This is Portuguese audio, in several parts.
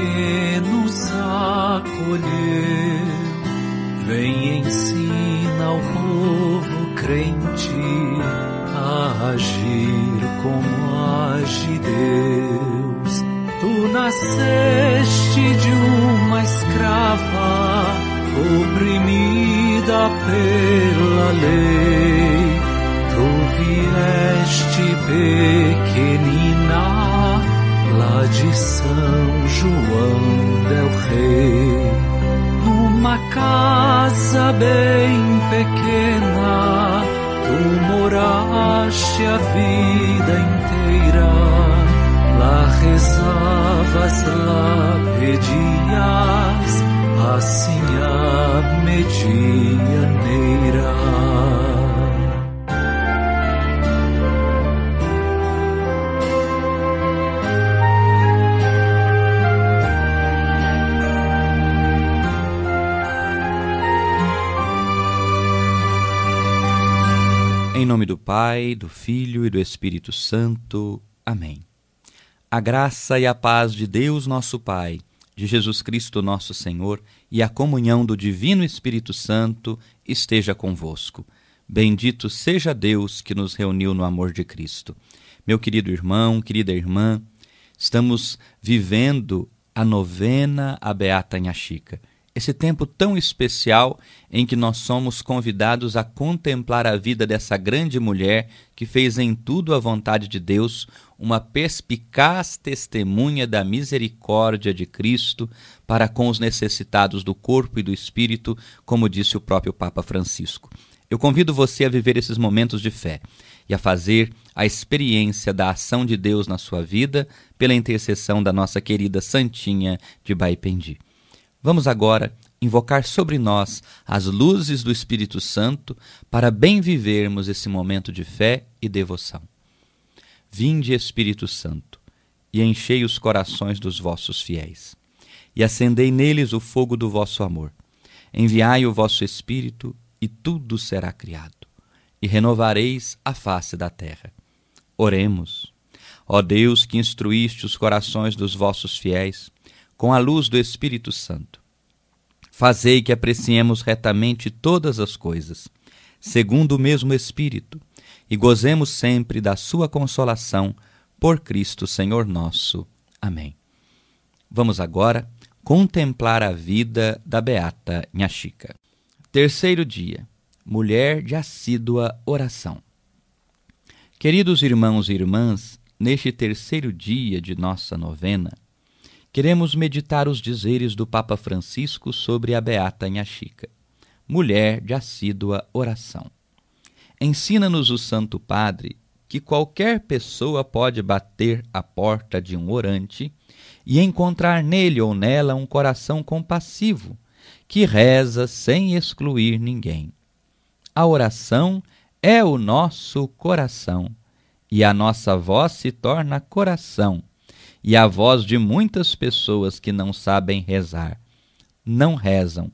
a gente e os pequenos acolheu. Vem ensina ao povo crente a agir como age Deus. Tu nasceste de uma escrava oprimida pela lei. Tu vieste pequenina de São João del Rei. Numa casa bem pequena, tu moraste a vida inteira. Lá rezavas, lá pedias, assim a medianeira. Pai, do Filho e do Espírito Santo. Amém. A graça e a paz de Deus, nosso Pai, de Jesus Cristo, nosso Senhor, e a comunhão do Divino Espírito Santo esteja convosco. Bendito seja Deus que nos reuniu no amor de Cristo. Meu querido irmão, querida irmã, estamos vivendo a novena à Beata Inhaxica esse tempo tão especial em que nós somos convidados a contemplar a vida dessa grande mulher que fez em tudo a vontade de Deus, uma perspicaz testemunha da misericórdia de Cristo para com os necessitados do corpo e do espírito, como disse o próprio Papa Francisco. Eu convido você a viver esses momentos de fé e a fazer a experiência da ação de Deus na sua vida pela intercessão da nossa querida Santinha de Baipendi. Vamos agora invocar sobre nós as luzes do Espírito Santo para bem vivermos esse momento de fé e devoção. Vinde, Espírito Santo, e enchei os corações dos vossos fiéis, e acendei neles o fogo do vosso amor. Enviai o vosso Espírito, e tudo será criado, e renovareis a face da terra. Oremos. Ó Deus, que instruíste os corações dos vossos fiéis, com a luz do Espírito Santo. Fazei que apreciemos retamente todas as coisas, segundo o mesmo Espírito, e gozemos sempre da Sua consolação, por Cristo Senhor nosso. Amém. Vamos agora contemplar a vida da Beata Nhaxica. Terceiro dia, mulher de assídua oração. Queridos irmãos e irmãs, neste terceiro dia de nossa novena, queremos meditar os dizeres do Papa Francisco sobre a Beata Inhaxica, mulher de assídua oração. Ensina-nos o Santo Padre que qualquer pessoa pode bater à porta de um orante e encontrar nele ou nela um coração compassivo, que reza sem excluir ninguém. A oração é o nosso coração, e a nossa voz se torna coração e a voz de muitas pessoas que não sabem rezar, não rezam,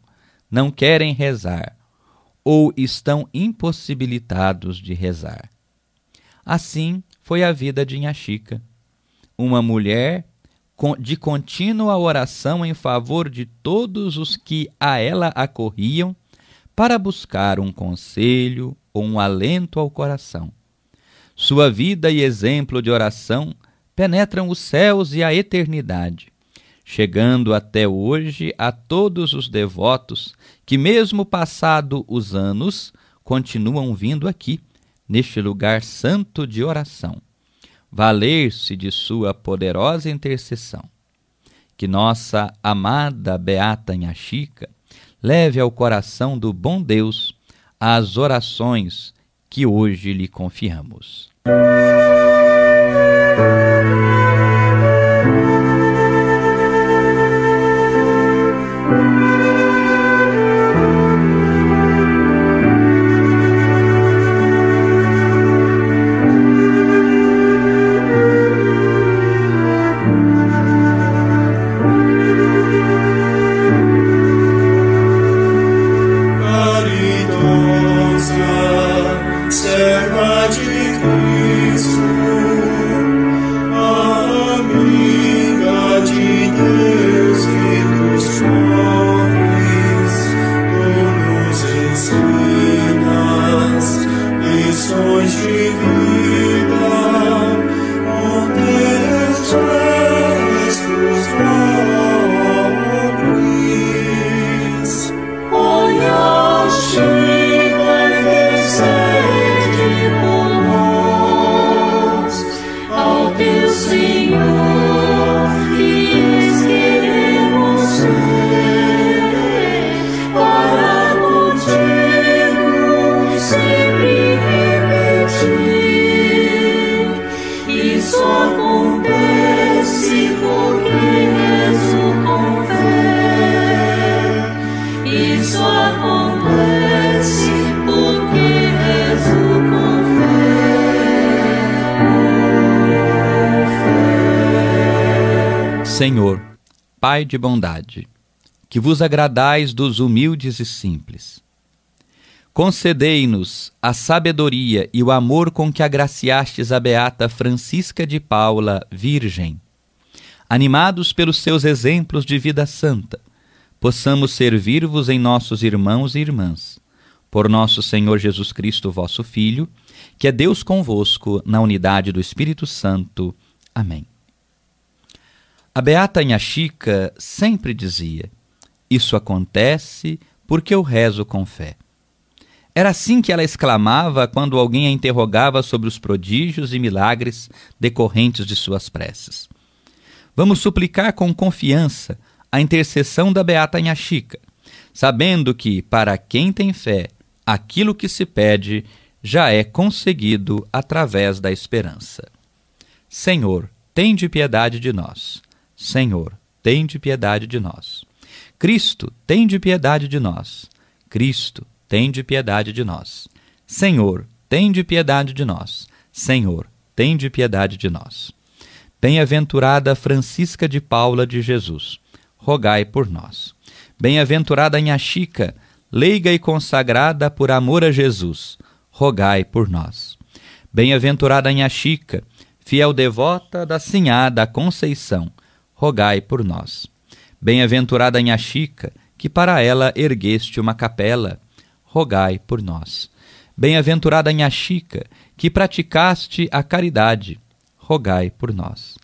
não querem rezar ou estão impossibilitados de rezar. Assim foi a vida de Inhaxica, uma mulher de contínua oração em favor de todos os que a ela acorriam para buscar um conselho ou um alento ao coração. Sua vida e exemplo de oração penetram os céus e a eternidade, chegando até hoje a todos os devotos que, mesmo passado os anos, continuam vindo aqui, neste lugar santo de oração, valer-se de sua poderosa intercessão. Que nossa amada Beata Inhaxica leve ao coração do bom Deus as orações que hoje lhe confiamos. Senhor, Pai de bondade, que vos agradais dos humildes e simples. Concedei-nos a sabedoria e o amor com que agraciastes a beata Francisca de Paula, Virgem. Animados pelos seus exemplos de vida santa, possamos servir-vos em nossos irmãos e irmãs. Por nosso Senhor Jesus Cristo, vosso Filho, que é Deus convosco, na unidade do Espírito Santo. Amém. A beata Inha Chica sempre dizia: Isso acontece porque eu rezo com fé. Era assim que ela exclamava quando alguém a interrogava sobre os prodígios e milagres decorrentes de suas preces. Vamos suplicar com confiança a intercessão da beata Inha Chica, sabendo que, para quem tem fé, aquilo que se pede já é conseguido através da esperança. Senhor, tende piedade de nós. Senhor, tende piedade de nós. Cristo, tende piedade de nós. Cristo, tende piedade de nós. Senhor, tende piedade de nós. Senhor, tende piedade de nós. Bem-aventurada Francisca de Paula de Jesus, rogai por nós. Bem-aventurada Inha Chica, leiga e consagrada por amor a Jesus, rogai por nós. Bem-aventurada Inha Chica, fiel devota da Sinhá da Conceição, rogai por nós. Bem-aventurada Inha Chica, que para ela ergueste uma capela, rogai por nós. Bem-aventurada Inha Chica, que praticaste a caridade, rogai por nós.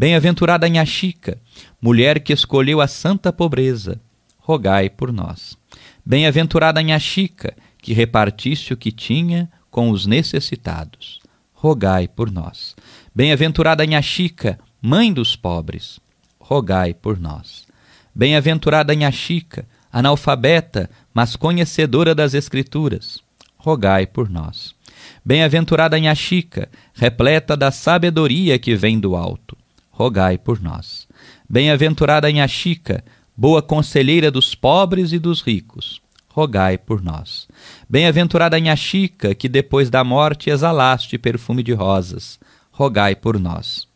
Bem-aventurada Inha Chica, mulher que escolheu a santa pobreza, rogai por nós. Bem-aventurada Inha Chica, que repartiste o que tinha com os necessitados, rogai por nós. Bem-aventurada Inha Chica, mãe dos pobres, rogai por nós. Bem-aventurada Inha Chica, analfabeta, mas conhecedora das Escrituras, rogai por nós. Bem-aventurada Inha Chica, repleta da sabedoria que vem do alto, rogai por nós. Bem-aventurada Inha Chica, boa conselheira dos pobres e dos ricos, rogai por nós. Bem-aventurada Inha Chica, que depois da morte exalaste perfume de rosas, rogai por nós.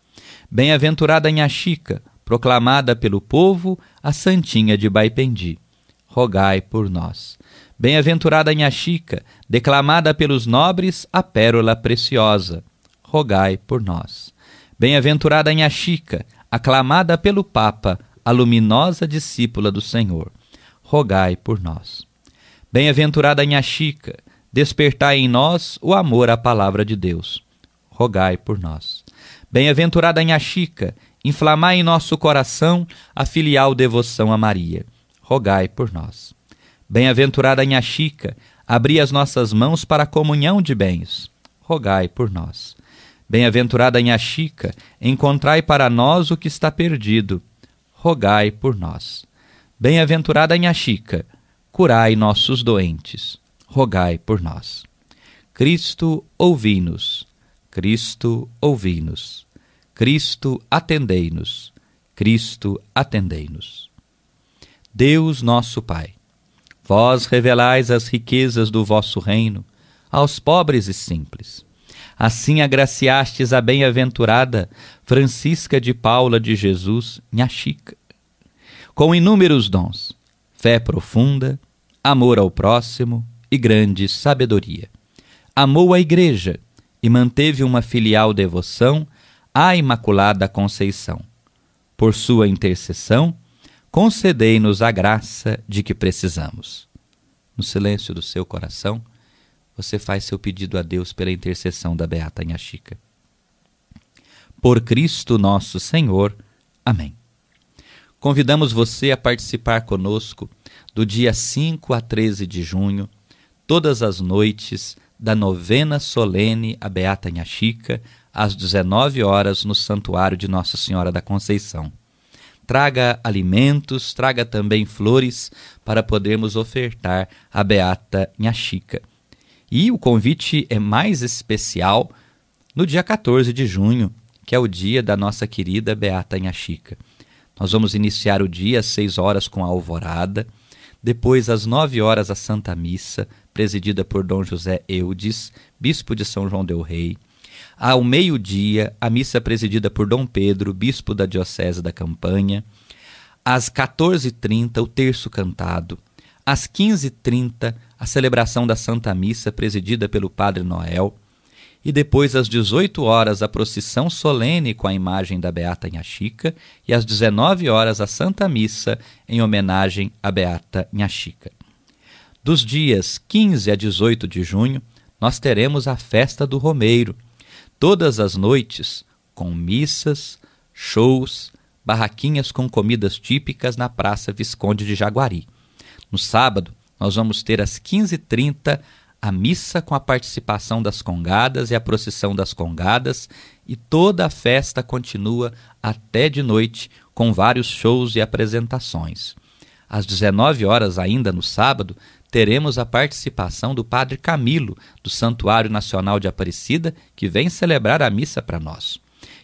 Bem-aventurada Inha Chica, proclamada pelo povo a Santinha de Baipendi. Rogai por nós. Bem-aventurada Inha Chica, declamada pelos nobres a pérola preciosa. Rogai por nós. Bem-aventurada Inha Chica, aclamada pelo Papa, a luminosa discípula do Senhor. Rogai por nós. Bem-aventurada Inha Chica, despertai em nós o amor à palavra de Deus. Rogai por nós. Bem-aventurada Inha Chica, inflamai em nosso coração a filial devoção a Maria. Rogai por nós. Bem-aventurada Inha Chica, abri as nossas mãos para a comunhão de bens. Rogai por nós. Bem-aventurada Inha Chica, encontrai para nós o que está perdido. Rogai por nós. Bem-aventurada Inha Chica, curai nossos doentes. Rogai por nós. Cristo, ouvi-nos. Cristo, ouvi-nos. Cristo, atendei-nos. Cristo, atendei-nos. Deus nosso Pai, vós revelais as riquezas do vosso reino aos pobres e simples. Assim agraciastes a bem-aventurada Francisca de Paula de Jesus, minha chica, com inúmeros dons, fé profunda, amor ao próximo e grande sabedoria. Amou a Igreja e manteve uma filial devoção à Imaculada Conceição. Por sua intercessão, concedei-nos a graça de que precisamos. No silêncio do seu coração, você faz seu pedido a Deus pela intercessão da Beata Inha Chica. Por Cristo nosso Senhor. Amém. Convidamos você a participar conosco do dia 5 a 13 de junho, todas as noites, da novena solene a Beata Inha Chica, às 19 horas no Santuário de Nossa Senhora da Conceição. Traga alimentos, traga também flores para podermos ofertar a Beata Inha Chica. E o convite é mais especial no dia 14 de junho, que é o dia da nossa querida Beata Inha Chica. Nós vamos iniciar o dia às 6 horas com a alvorada, depois às 9 horas a Santa Missa, presidida por Dom José Eudes, bispo de São João del Rei. Ao meio-dia, a missa presidida por Dom Pedro, bispo da Diocese da Campanha. Às 14h30, o terço cantado. Às 15h30, a celebração da Santa Missa presidida pelo Padre Noel. E depois, às 18 horas, a procissão solene com a imagem da Beata Inhaxica. E às 19 horas, a Santa Missa em homenagem à Beata Inhaxica. Dos dias 15 a 18 de junho, nós teremos a festa do Romeiro, todas as noites, com missas, shows, barraquinhas com comidas típicas na Praça Visconde de Jaguari. No sábado, nós vamos ter às 15h30 a missa com a participação das congadas e a procissão das congadas, e toda a festa continua até de noite com vários shows e apresentações. Às 19 horas ainda no sábado, teremos a participação do Padre Camilo, do Santuário Nacional de Aparecida, que vem celebrar a missa para nós.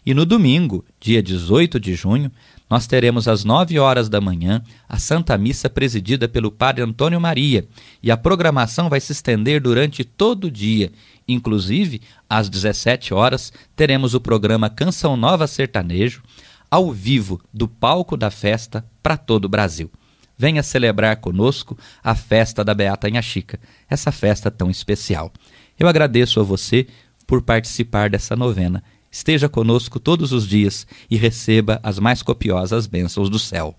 E no domingo, dia 18 de junho, nós teremos às 9 horas da manhã a Santa Missa presidida pelo Padre Antônio Maria, e a programação vai se estender durante todo o dia. Inclusive, às 17 horas, teremos o programa Canção Nova Sertanejo, ao vivo do palco da festa para todo o Brasil venha celebrar conosco a festa da Beata Inhaxica, essa festa tão especial. Eu agradeço a você por participar dessa novena. Esteja conosco todos os dias e receba as mais copiosas bênçãos do céu.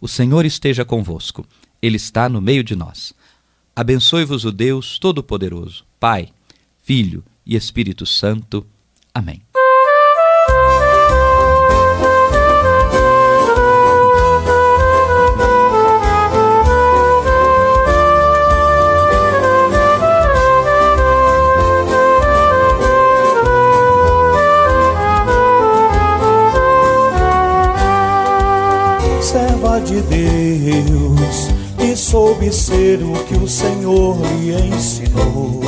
O Senhor esteja convosco, Ele está no meio de nós. Abençoe-vos o Deus Todo-Poderoso, Pai, Filho e Espírito Santo. Amém. De Deus e soube ser o que o Senhor lhe ensinou.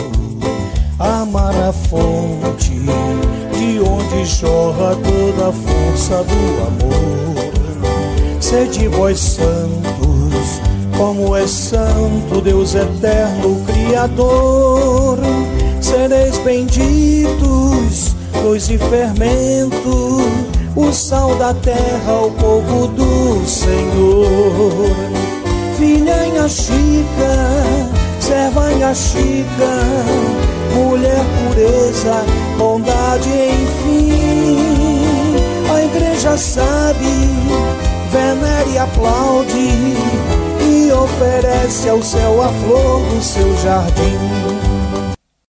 Amar a fonte de onde jorra toda a força do amor. Sede vós santos, como é santo Deus eterno Criador. Sereis benditos, luz e fermento o sal da terra, o povo do Senhor. Filha em Chica, serva em Chica, mulher pureza, bondade, enfim. A igreja sabe, venera e aplaude e oferece ao céu a flor do seu jardim.